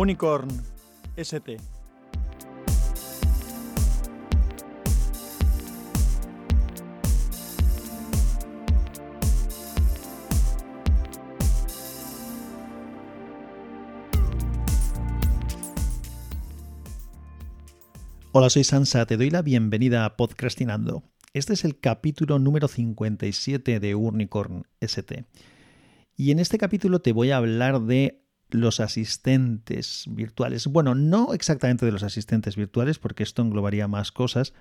Unicorn ST. Hola, soy Sansa, te doy la bienvenida a Podcastinando. Este es el capítulo número 57 de Unicorn ST. Y en este capítulo te voy a hablar de los asistentes virtuales. Bueno, no exactamente de los asistentes virtuales, porque esto englobaría más cosas,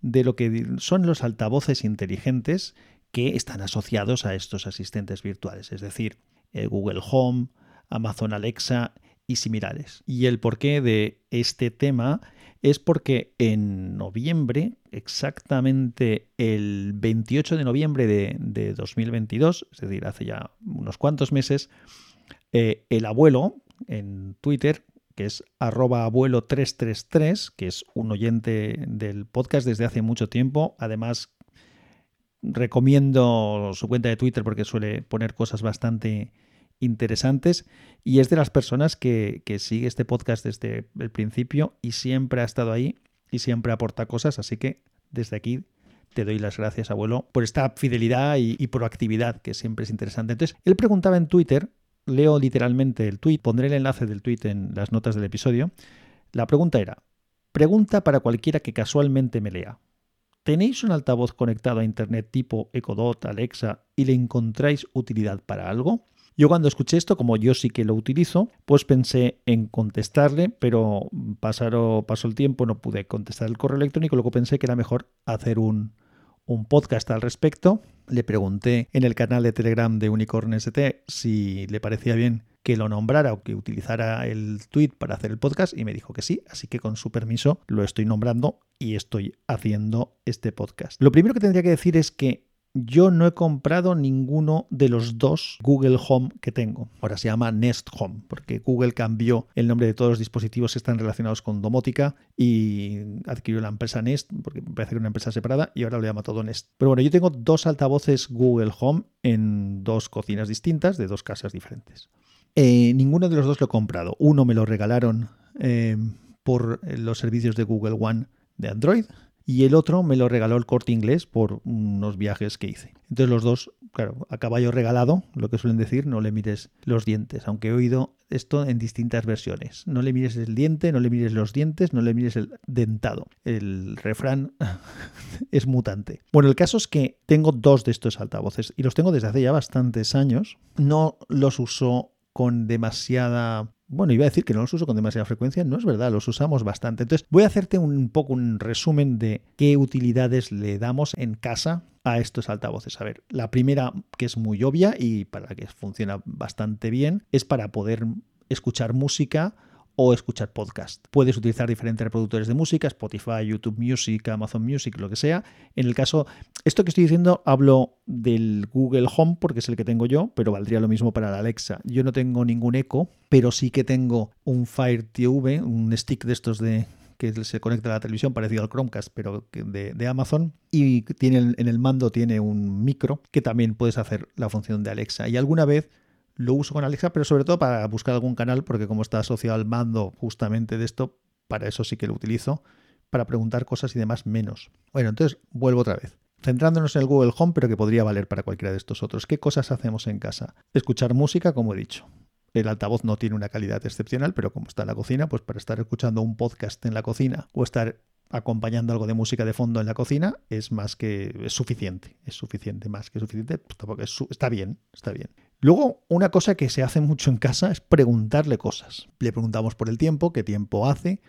de lo que son los altavoces inteligentes que están asociados a estos asistentes virtuales, es decir, eh, Google Home, Amazon Alexa y similares. Y el porqué de este tema es porque en noviembre, exactamente el 28 de noviembre de, 2022, es decir, hace ya unos cuantos meses, eh, el abuelo en Twitter, que es abuelo 333, que es un oyente del podcast desde hace mucho tiempo, además recomiendo su cuenta de Twitter porque suele poner cosas bastante interesantes y es de las personas que, sigue este podcast desde el principio y siempre ha estado ahí y siempre aporta cosas, así que desde aquí te doy las gracias, abuelo, por esta fidelidad y, y proactividad que siempre es interesante. Entonces, él preguntaba en Twitter, leo literalmente el tweet, pondré el enlace del tweet en las notas del episodio. La pregunta era, pregunta para cualquiera que casualmente me lea. ¿Tenéis un altavoz conectado a Internet tipo Echo Dot, Alexa y le encontráis utilidad para algo? Yo cuando escuché esto, como yo sí que lo utilizo, pues pensé en contestarle, pero pasaron, pasó el tiempo, no pude contestar el correo electrónico, luego pensé que era mejor hacer un, un podcast al respecto. Le pregunté en el canal de Telegram de Unicorn ST si le parecía bien que lo nombrara o que utilizara el tweet para hacer el podcast y me dijo que sí, así que con su permiso lo estoy nombrando y estoy haciendo este podcast. Lo primero que tendría que decir es que yo no he comprado ninguno de los dos Google Home que tengo. Ahora se llama Nest Home, porque Google cambió el nombre de todos los dispositivos que están relacionados con domótica y adquirió la empresa Nest, porque parece que era una empresa separada, y ahora lo llama todo Nest. Pero bueno, yo tengo dos altavoces Google Home en dos cocinas distintas, de dos casas diferentes. Eh, ninguno de los dos lo he comprado. Uno me lo regalaron eh, por los servicios de Google One de Android y el otro me lo regaló el corte inglés por unos viajes que hice. Entonces los dos, claro, a caballo regalado, lo que suelen decir, no le mires los dientes, aunque he oído esto en distintas versiones. No le mires el diente, no le mires los dientes, no le mires el dentado. El refrán es mutante. Bueno, el caso es que tengo dos de estos altavoces y los tengo desde hace ya bastantes años. No los uso con demasiada bueno, iba a decir que no los uso con demasiada frecuencia, no es verdad, los usamos bastante. Entonces, voy a hacerte un poco un resumen de qué utilidades le damos en casa a estos altavoces. A ver, la primera, que es muy obvia y para la que funciona bastante bien, es para poder escuchar música o escuchar podcast. Puedes utilizar diferentes reproductores de música, Spotify, YouTube Music, Amazon Music, lo que sea. En el caso, esto que estoy diciendo, hablo del Google Home porque es el que tengo yo, pero valdría lo mismo para la Alexa. Yo no tengo ningún eco, pero sí que tengo un Fire TV, un stick de estos de que se conecta a la televisión, parecido al Chromecast, pero de, de Amazon. Y tiene, en el mando tiene un micro que también puedes hacer la función de Alexa. Y alguna vez lo uso con Alexa, pero sobre todo para buscar algún canal, porque como está asociado al mando justamente de esto, para eso sí que lo utilizo, para preguntar cosas y demás menos. Bueno, entonces vuelvo otra vez. Centrándonos en el Google Home, pero que podría valer para cualquiera de estos otros. ¿Qué cosas hacemos en casa? Escuchar música, como he dicho. El altavoz no tiene una calidad excepcional, pero como está en la cocina, pues para estar escuchando un podcast en la cocina o estar acompañando algo de música de fondo en la cocina es más que es suficiente, es suficiente, más que suficiente, pues está bien, está bien. Luego, una cosa que se hace mucho en casa es preguntarle cosas. Le preguntamos por el tiempo, qué tiempo hace,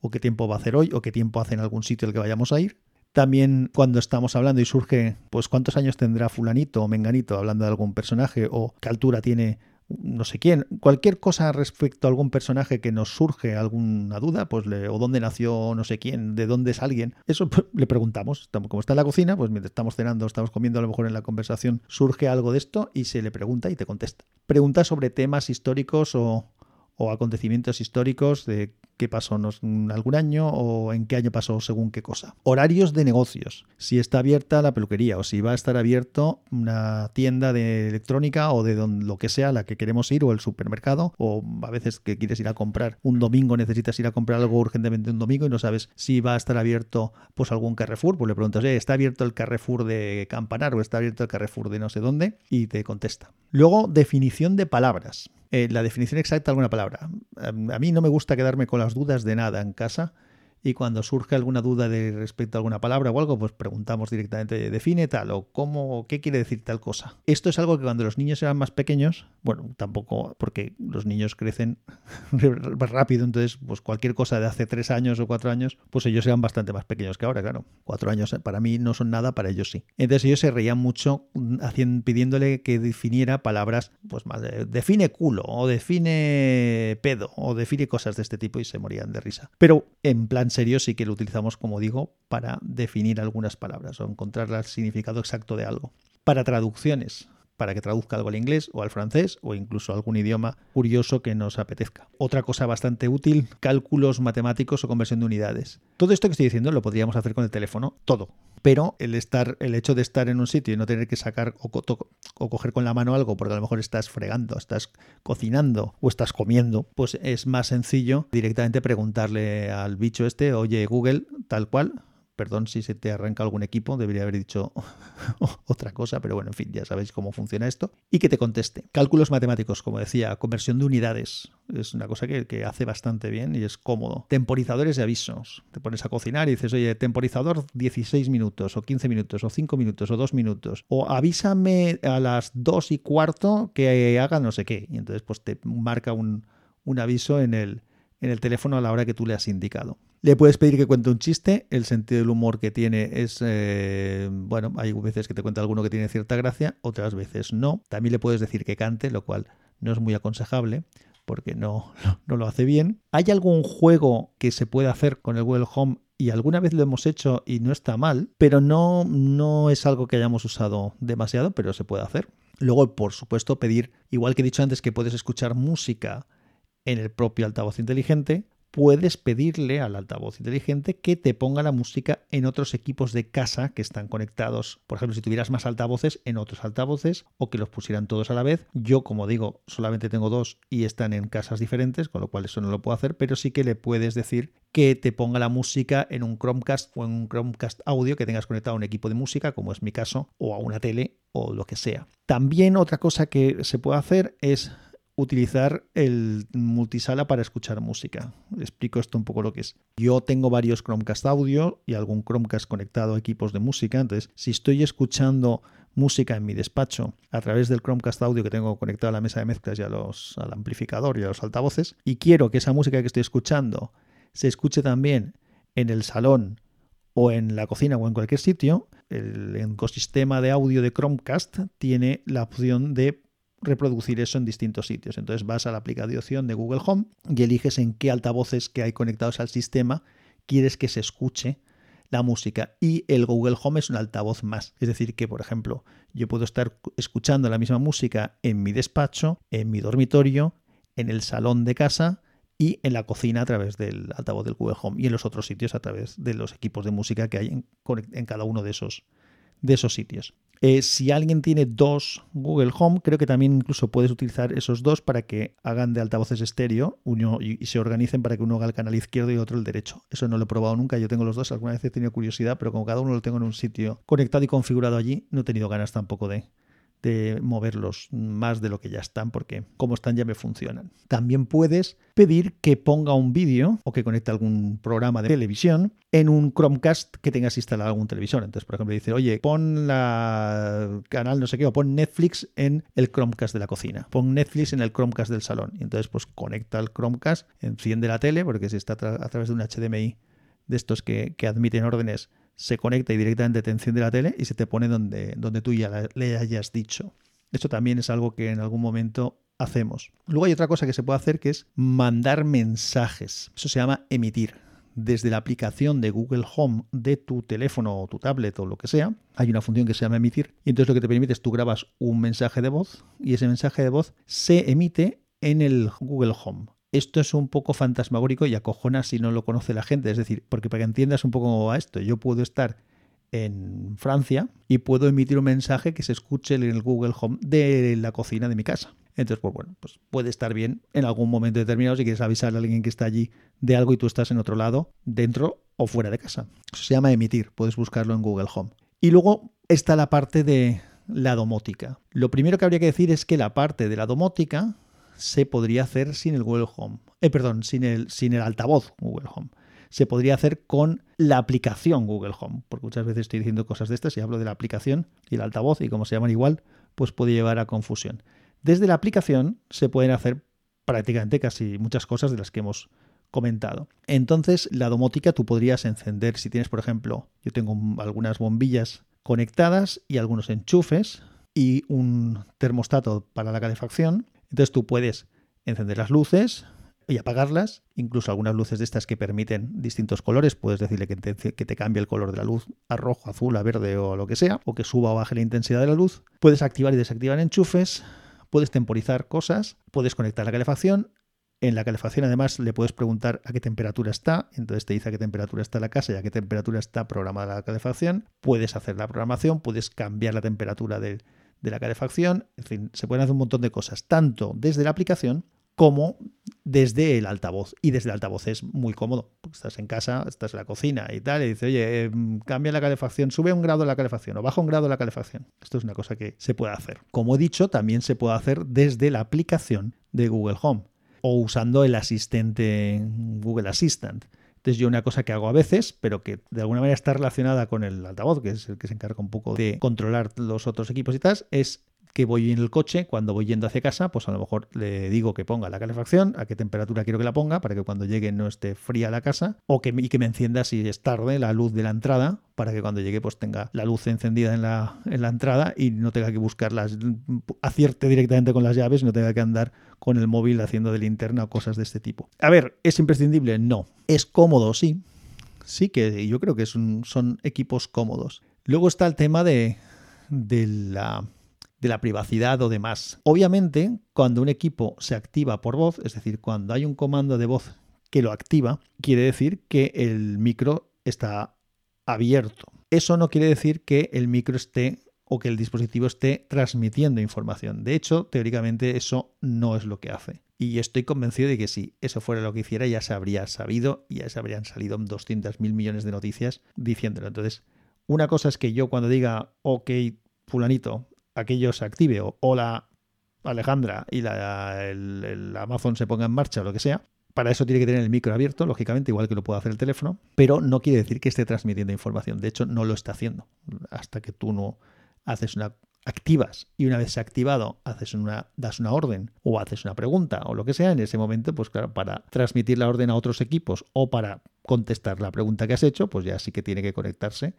o qué tiempo va a hacer hoy, o qué tiempo hace en algún sitio al que vayamos a ir. También cuando estamos hablando y surge, pues cuántos años tendrá fulanito o menganito hablando de algún personaje, o qué altura tiene no sé quién, cualquier cosa respecto a algún personaje que nos surge alguna duda, pues le, o dónde nació no sé quién, de dónde es alguien, eso pues, le preguntamos. Como está en la cocina, pues mientras estamos cenando, estamos comiendo, a lo mejor en la conversación surge algo de esto y se le pregunta y te contesta. Pregunta sobre temas históricos o, o acontecimientos históricos de qué pasó en algún año o en qué año pasó según qué cosa. Horarios de negocios. Si está abierta la peluquería o si va a estar abierto una tienda de electrónica o de lo que sea la que queremos ir o el supermercado o a veces que quieres ir a comprar un domingo necesitas ir a comprar algo urgentemente un domingo y no sabes si va a estar abierto pues algún Carrefour, pues le preguntas, ¿está abierto el Carrefour de Campanar o está abierto el Carrefour de no sé dónde? Y te contesta. Luego, definición de palabras. Eh, la definición exacta de alguna palabra. A mí no me gusta quedarme con dudas de nada en casa y cuando surge alguna duda de respecto a alguna palabra o algo, pues preguntamos directamente, define tal o cómo, qué quiere decir tal cosa. Esto es algo que cuando los niños eran más pequeños, bueno, tampoco porque los niños crecen rápido, entonces pues cualquier cosa de hace tres años o cuatro años, pues ellos eran bastante más pequeños que ahora, claro. Cuatro años para mí no son nada, para ellos sí. Entonces ellos se reían mucho haciendo, pidiéndole que definiera palabras, pues más, de, define culo o define pedo o define cosas de este tipo y se morían de risa. Pero en plan en serio sí que lo utilizamos, como digo, para definir algunas palabras o encontrar el significado exacto de algo. Para traducciones, para que traduzca algo al inglés o al francés o incluso algún idioma curioso que nos apetezca. Otra cosa bastante útil, cálculos matemáticos o conversión de unidades. Todo esto que estoy diciendo lo podríamos hacer con el teléfono, todo. Pero el estar, el hecho de estar en un sitio y no tener que sacar o, o coger con la mano algo, porque a lo mejor estás fregando, estás cocinando o estás comiendo, pues es más sencillo directamente preguntarle al bicho este, oye Google, tal cual, Perdón si se te arranca algún equipo, debería haber dicho otra cosa, pero bueno, en fin, ya sabéis cómo funciona esto. Y que te conteste. Cálculos matemáticos, como decía, conversión de unidades. Es una cosa que, que hace bastante bien y es cómodo. Temporizadores de avisos. Te pones a cocinar y dices, oye, temporizador 16 minutos, o 15 minutos, o 5 minutos, o 2 minutos. O avísame a las 2 y cuarto que haga no sé qué. Y entonces pues te marca un, un aviso en el, en el teléfono a la hora que tú le has indicado. Le puedes pedir que cuente un chiste, el sentido del humor que tiene es, eh, bueno, hay veces que te cuenta alguno que tiene cierta gracia, otras veces no. También le puedes decir que cante, lo cual no es muy aconsejable porque no, no lo hace bien. ¿Hay algún juego que se pueda hacer con el Google Home y alguna vez lo hemos hecho y no está mal, pero no, no es algo que hayamos usado demasiado, pero se puede hacer. Luego, por supuesto, pedir, igual que he dicho antes, que puedes escuchar música en el propio altavoz inteligente, puedes pedirle al altavoz inteligente que te ponga la música en otros equipos de casa que están conectados. Por ejemplo, si tuvieras más altavoces, en otros altavoces o que los pusieran todos a la vez. Yo, como digo, solamente tengo dos y están en casas diferentes, con lo cual eso no lo puedo hacer, pero sí que le puedes decir que te ponga la música en un Chromecast o en un Chromecast audio que tengas conectado a un equipo de música, como es mi caso, o a una tele o lo que sea. También otra cosa que se puede hacer es utilizar el multisala para escuchar música. Explico esto un poco lo que es. Yo tengo varios Chromecast audio y algún Chromecast conectado a equipos de música. Entonces, si estoy escuchando música en mi despacho a través del Chromecast audio que tengo conectado a la mesa de mezclas y los, al amplificador y a los altavoces, y quiero que esa música que estoy escuchando se escuche también en el salón o en la cocina o en cualquier sitio, el ecosistema de audio de Chromecast tiene la opción de reproducir eso en distintos sitios. Entonces vas a la aplicación de Google Home y eliges en qué altavoces que hay conectados al sistema quieres que se escuche la música. Y el Google Home es un altavoz más. Es decir, que por ejemplo, yo puedo estar escuchando la misma música en mi despacho, en mi dormitorio, en el salón de casa y en la cocina a través del altavoz del Google Home y en los otros sitios a través de los equipos de música que hay en, cada uno de esos, de esos sitios. Eh, si alguien tiene dos Google Home, creo que también incluso puedes utilizar esos dos para que hagan de altavoces estéreo uno, y, se organicen para que uno haga el canal izquierdo y otro el derecho. Eso no lo he probado nunca, yo tengo los dos, alguna vez he tenido curiosidad, pero como cada uno lo tengo en un sitio conectado y configurado allí, no he tenido ganas tampoco de, de moverlos más de lo que ya están, porque como están ya me funcionan. También puedes pedir que ponga un vídeo o que conecte algún programa de televisión en un Chromecast que tengas instalado algún televisor. Entonces, por ejemplo, dice, oye, pon la canal no sé qué, o pon Netflix en el Chromecast de la cocina, pon Netflix en el Chromecast del salón. Y entonces, pues conecta el Chromecast, enciende la tele, porque si está a través de un HDMI de estos que, que admiten órdenes se conecta y directamente te enciende la tele y se te pone donde, donde tú ya le hayas dicho. Esto también es algo que en algún momento hacemos. Luego hay otra cosa que se puede hacer que es mandar mensajes. Eso se llama emitir. Desde la aplicación de Google Home de tu teléfono o tu tablet o lo que sea, hay una función que se llama emitir. Y entonces lo que te permite es tú grabas un mensaje de voz y ese mensaje de voz se emite en el Google Home esto es un poco fantasmagórico y acojona si no lo conoce la gente. Es decir, porque para que entiendas un poco cómo va esto, yo puedo estar en Francia y puedo emitir un mensaje que se escuche en el Google Home de la cocina de mi casa. Entonces, pues bueno, pues puede estar bien en algún momento determinado si quieres avisar a alguien que está allí de algo y tú estás en otro lado, dentro o fuera de casa. Eso se llama emitir, puedes buscarlo en Google Home. Y luego está la parte de la domótica. Lo primero que habría que decir es que la parte de la domótica se podría hacer sin el Google Home. Eh, perdón, sin el, sin el altavoz Google Home. Se podría hacer con la aplicación Google Home, porque muchas veces estoy diciendo cosas de estas y hablo de la aplicación y el altavoz y como se llaman igual, pues puede llevar a confusión. Desde la aplicación se pueden hacer prácticamente casi muchas cosas de las que hemos comentado. Entonces, la domótica tú podrías encender, si tienes, por ejemplo, yo tengo algunas bombillas conectadas y algunos enchufes y un termostato para la calefacción. Entonces tú puedes encender las luces y apagarlas, incluso algunas luces de estas que permiten distintos colores, puedes decirle que te, cambie el color de la luz a rojo, azul, a verde o lo que sea, o que suba o baje la intensidad de la luz. Puedes activar y desactivar enchufes, puedes temporizar cosas, puedes conectar la calefacción. En la calefacción además le puedes preguntar a qué temperatura está, entonces te dice a qué temperatura está la casa y a qué temperatura está programada la calefacción. Puedes hacer la programación, puedes cambiar la temperatura del de la calefacción, en fin, se pueden hacer un montón de cosas, tanto desde la aplicación como desde el altavoz. Y desde el altavoz es muy cómodo, porque estás en casa, estás en la cocina y tal, y dice, oye, em, cambia la calefacción, sube un grado la calefacción o baja un grado la calefacción. Esto es una cosa que se puede hacer. Como he dicho, también se puede hacer desde la aplicación de Google Home o usando el asistente Google Assistant. Entonces yo una cosa que hago a veces, pero que de alguna manera está relacionada con el altavoz, que es el que se encarga un poco de controlar los otros equipos y tal, es que voy en el coche, cuando voy yendo hacia casa, pues a lo mejor le digo que ponga la calefacción, a qué temperatura quiero que la ponga, para que cuando llegue no esté fría la casa, o que, y que me encienda si es tarde la luz de la entrada, para que cuando llegue pues tenga la luz encendida en la, en la entrada y no tenga que buscarlas, acierte directamente con las llaves, no tenga que andar con el móvil haciendo de linterna o cosas de este tipo. A ver, ¿es imprescindible? No. ¿Es cómodo? Sí. Sí que yo creo que son, son equipos cómodos. Luego está el tema de, de la de la privacidad o demás. Obviamente, cuando un equipo se activa por voz, es decir, cuando hay un comando de voz que lo activa, quiere decir que el micro está abierto. Eso no quiere decir que el micro esté o que el dispositivo esté transmitiendo información. De hecho, teóricamente eso no es lo que hace. Y estoy convencido de que si eso fuera lo que hiciera, ya se habría sabido ya se habrían salido 200 mil millones de noticias diciéndolo. Entonces, una cosa es que yo cuando diga, ok, fulanito, aquello se active o, la Alejandra y la, el, Amazon se ponga en marcha o lo que sea, para eso tiene que tener el micro abierto, lógicamente, igual que lo puede hacer el teléfono, pero no quiere decir que esté transmitiendo información. De hecho, no lo está haciendo. Hasta que tú no haces una activas y una vez se ha activado haces una das una orden o haces una pregunta o lo que sea en ese momento pues claro para transmitir la orden a otros equipos o para contestar la pregunta que has hecho pues ya sí que tiene que conectarse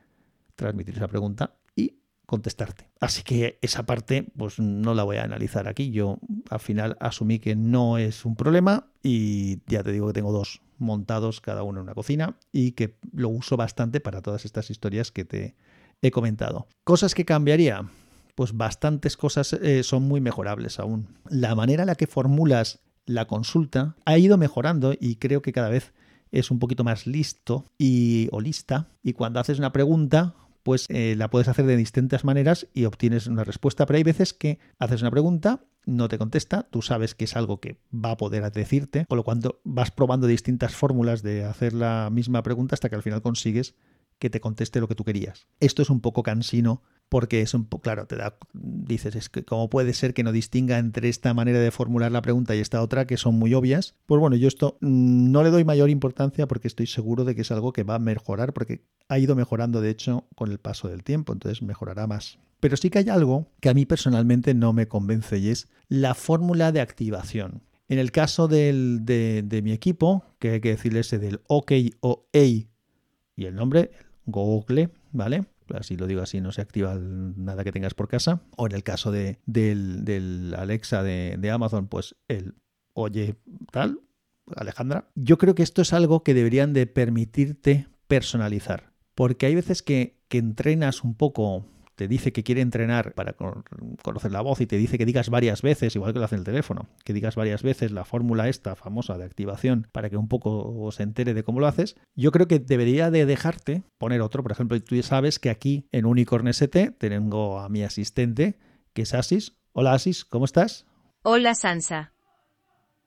transmitir esa pregunta y contestarte. Así que esa parte pues no la voy a analizar aquí. Yo al final asumí que no es un problema y ya te digo que tengo dos montados cada uno en una cocina y que lo uso bastante para todas estas historias que te he comentado. Cosas que cambiaría. Pues bastantes cosas eh, son muy mejorables aún. La manera en la que formulas la consulta ha ido mejorando y creo que cada vez es un poquito más listo y o lista y cuando haces una pregunta pues eh, la puedes hacer de distintas maneras y obtienes una respuesta. Pero hay veces que haces una pregunta, no te contesta, tú sabes que es algo que va a poder decirte, por lo cual vas probando distintas fórmulas de hacer la misma pregunta hasta que al final consigues que te conteste lo que tú querías. Esto es un poco cansino porque es un poco, claro, te da, dices, es que cómo puede ser que no distinga entre esta manera de formular la pregunta y esta otra que son muy obvias. Pues bueno, yo esto mm, no le doy mayor importancia porque estoy seguro de que es algo que va a mejorar porque ha ido mejorando de hecho con el paso del tiempo, entonces mejorará más. Pero sí que hay algo que a mí personalmente no me convence y es la fórmula de activación. En el caso del, de, de, mi equipo, que hay que decirle ese del OK o A y el nombre, Google, ¿vale? Así lo digo así, no se activa nada que tengas por casa. O en el caso de, del, Alexa de, Amazon, pues el oye tal, Alejandra. Yo creo que esto es algo que deberían de permitirte personalizar. Porque hay veces que, que entrenas un poco te dice que quiere entrenar para conocer la voz y te dice que digas varias veces, igual que lo hace el teléfono, que digas varias veces la fórmula esta famosa de activación para que un poco se entere de cómo lo haces, yo creo que debería de dejarte poner otro. Por ejemplo, tú ya sabes que aquí en Unicorn ST tengo a mi asistente, que es Asis. Hola Asis, ¿cómo estás? Hola Sansa.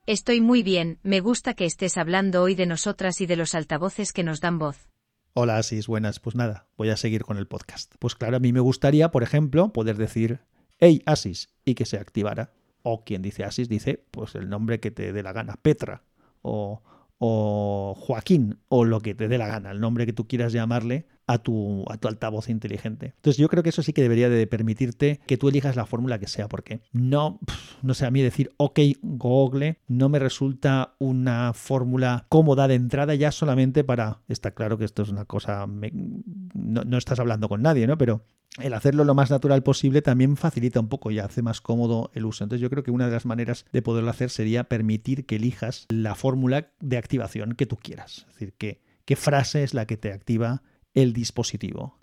Estoy muy bien, me gusta que estés hablando hoy de nosotras y de los altavoces que nos dan voz. Hola Asis, buenas. Pues nada, voy a seguir con el podcast. Pues claro, a mí me gustaría, por ejemplo, poder decir, hey Asis, y que se activara. O quien dice Asis dice, pues el nombre que te dé la gana, Petra, o, o Joaquín, o lo que te dé la gana, el nombre que tú quieras llamarle a tu, a tu altavoz inteligente. Entonces yo creo que eso sí que debería de permitirte que tú elijas la fórmula que sea, porque no, no sé, a mí decir ok Google no me resulta una fórmula cómoda de entrada ya solamente para, está claro que esto es una cosa, no, no estás hablando con nadie, ¿no? Pero el hacerlo lo más natural posible también facilita un poco y hace más cómodo el uso. Entonces yo creo que una de las maneras de poderlo hacer sería permitir que elijas la fórmula de activación que tú quieras. Es decir, que, qué frase es la que te activa el dispositivo.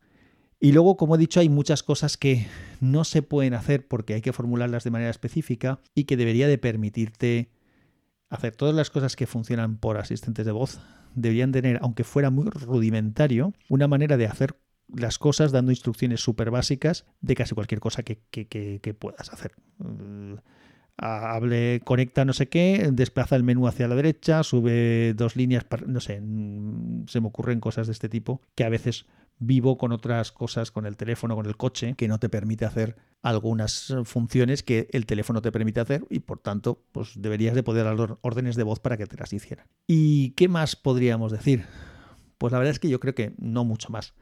Y luego, como he dicho, hay muchas cosas que no se pueden hacer porque hay que formularlas de manera específica y que debería de permitirte hacer todas las cosas que funcionan por asistentes de voz. Deberían tener, aunque fuera muy rudimentario, una manera de hacer las cosas dando instrucciones súper básicas de casi cualquier cosa que, que puedas hacer hable, conecta no sé qué, desplaza el menú hacia la derecha, sube dos líneas, no sé, mm, se me ocurren cosas de este tipo que a veces vivo con otras cosas, con el teléfono, con el coche, que no te permite hacer algunas funciones que el teléfono te permite hacer y por tanto pues deberías de poder dar órdenes de voz para que te las hicieran. ¿Y qué más podríamos decir? Pues la verdad es que yo creo que no mucho más.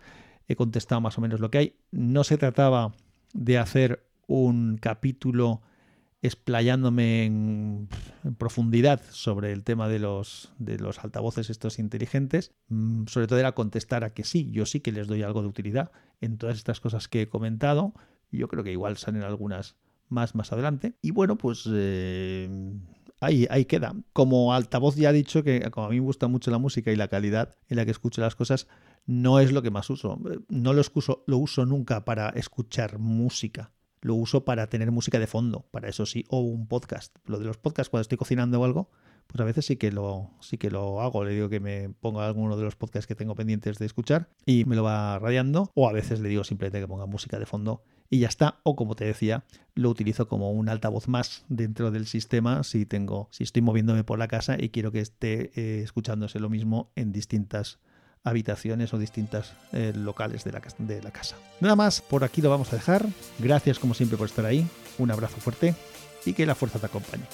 He contestado más o menos lo que hay. No se trataba de hacer un capítulo explayándome en, profundidad sobre el tema de los, de los altavoces estos inteligentes, mm, sobre todo era contestar a que sí, yo sí que les doy algo de utilidad en todas estas cosas que he comentado. Yo creo que igual salen algunas más más adelante. Y bueno, pues eh, ahí, ahí queda. Como altavoz ya he dicho que como a mí me gusta mucho la música y la calidad en la que escucho las cosas, no es lo que más uso. No lo, lo uso nunca para escuchar música lo uso para tener música de fondo, para eso sí, o un podcast. Lo de los podcasts cuando estoy cocinando o algo, pues a veces sí que lo, sí que lo hago. Le digo que me ponga alguno de los podcasts que tengo pendientes de escuchar y me lo va radiando. O a veces le digo simplemente que ponga música de fondo y ya está. O como te decía, lo utilizo como un altavoz más dentro del sistema si tengo, si estoy moviéndome por la casa y quiero que esté eh, escuchándose lo mismo en distintas habitaciones o distintas eh, locales de la, de la casa. Nada más, por aquí lo vamos a dejar. Gracias como siempre por estar ahí. Un abrazo fuerte y que la fuerza te acompañe.